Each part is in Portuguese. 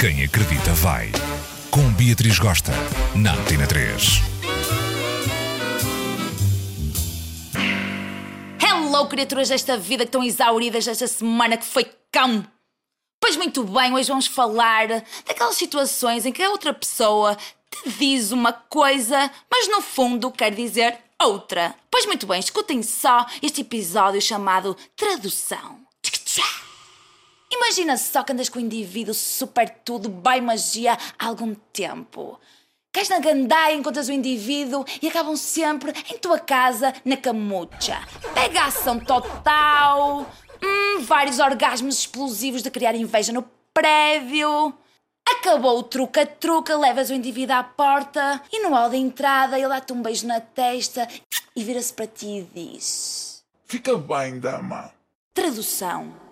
Quem acredita vai. Com Beatriz Gosta, na Antena 3. Hello, criaturas desta vida que estão exauridas esta semana que foi cão. Pois muito bem, hoje vamos falar daquelas situações em que a outra pessoa te diz uma coisa, mas no fundo quer dizer outra. Pois muito bem, escutem só este episódio chamado Tradução. Tchic-tchá. Imagina só que andas com o indivíduo super tudo, bem magia há algum tempo. Cais na gandaia, encontras o indivíduo e acabam sempre em tua casa, na camucha. Pegação total, hum, vários orgasmos explosivos de criar inveja no prédio. Acabou o truca-truca, levas o indivíduo à porta e no hall da entrada ele dá-te um beijo na testa e vira-se para ti e diz: Fica bem, dama. Tradução.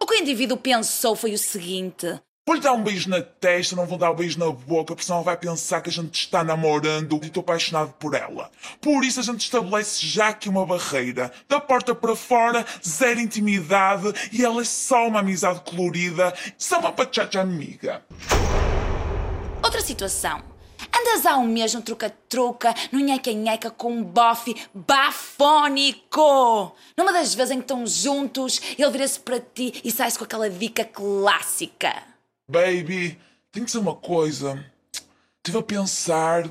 O que o indivíduo pensou foi o seguinte: Vou-lhe dar um beijo na testa, não vou dar um beijo na boca, porque senão vai pensar que a gente está namorando e estou apaixonado por ela. Por isso a gente estabelece já aqui uma barreira. Da porta para fora, zero intimidade e ela é só uma amizade colorida, só uma pachacha amiga. Outra situação. Andas ao mesmo truca-truca, no nheca-nheca com um bofe bafónico. Numa das vezes em que estão juntos, ele vira-se para ti e sai-se com aquela dica clássica. Baby, tem que ser uma coisa. Estive a pensar,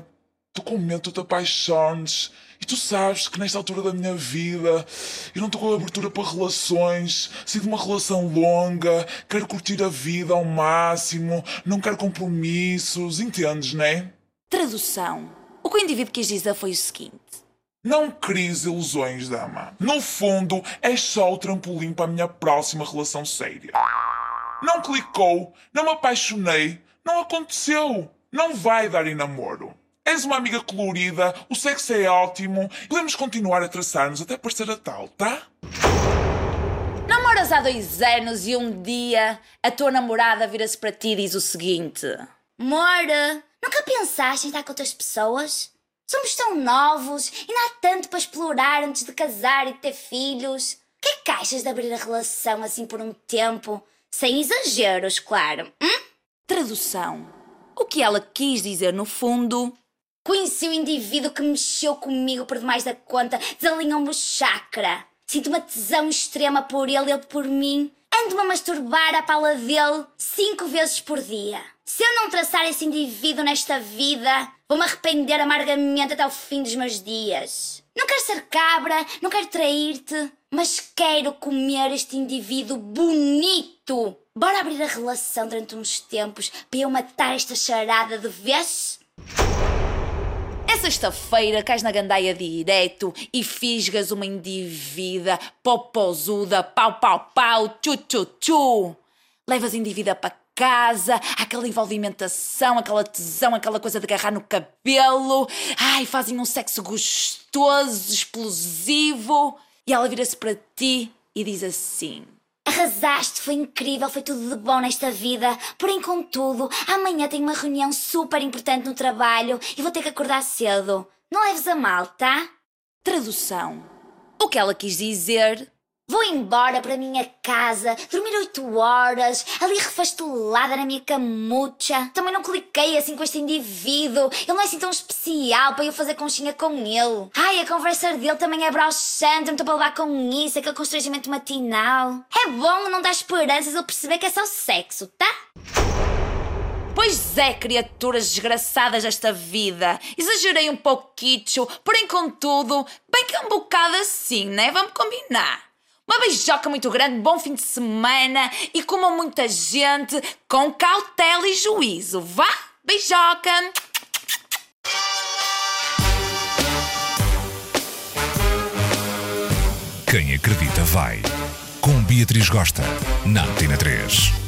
tu com medo, tu te apaixones. E tu sabes que nesta altura da minha vida eu não estou com abertura para relações, sinto uma relação longa, quero curtir a vida ao máximo, não quero compromissos, entendes, né? Tradução. O que o indivíduo quis dizer foi o seguinte: Não cries ilusões, dama. No fundo, é só o trampolim para a minha próxima relação séria. Não clicou, não me apaixonei, não aconteceu. Não vai dar em namoro. És uma amiga colorida, o sexo é ótimo, podemos continuar a traçar-nos até parecer a tal, tá? Namoras há dois anos e um dia a tua namorada vira-se para ti e diz o seguinte: Mora, nunca pensaste em estar com outras pessoas? Somos tão novos, ainda há tanto para explorar antes de casar e ter filhos. Que é que achas de abrir a relação assim por um tempo? Sem exageros, claro. Hum? Tradução. O que ela quis dizer no fundo Conheci o indivíduo que mexeu comigo por demais da conta, desalinhou-me o chakra. Sinto uma tesão extrema por ele, ele por mim. Ando-me a masturbar à pala dele cinco vezes por dia. Se eu não traçar esse indivíduo nesta vida, vou-me arrepender amargamente até o fim dos meus dias. Não quero ser cabra, não quero trair-te, mas quero comer este indivíduo bonito. Bora abrir a relação durante uns tempos para eu matar esta charada de vez? É sexta-feira, cais na gandaia direto e fisgas uma individa popozuda, pau pau pau, tchu tchu tchu. Levas a individa para casa, aquela envolvimentação, aquela tesão, aquela coisa de agarrar no cabelo. Ai, fazem um sexo gostoso, explosivo. E ela vira-se para ti e diz assim: Arrasaste, foi incrível, foi tudo de bom nesta vida. Porém, contudo, amanhã tenho uma reunião super importante no trabalho e vou ter que acordar cedo. Não leves a mal, tá? Tradução. O que ela quis dizer Vou embora para minha casa, dormir oito horas, ali refastelada na minha camucha. Também não cliquei assim com este indivíduo. Ele não é assim tão especial para eu fazer conchinha com ele. Ai, a conversa dele também é broxante, não estou para levar com isso, aquele constrangimento matinal. É bom não dar esperanças ele perceber que é só sexo, tá? Pois é, criaturas desgraçadas desta vida. Exagerei um pouquinho, porém, contudo, bem que é um bocado assim, né? Vamos combinar. Beijoca muito grande, bom fim de semana e como muita gente, com cautela e juízo. Vá, beijoca! Quem acredita vai. Com Beatriz Gosta, na Antena 3.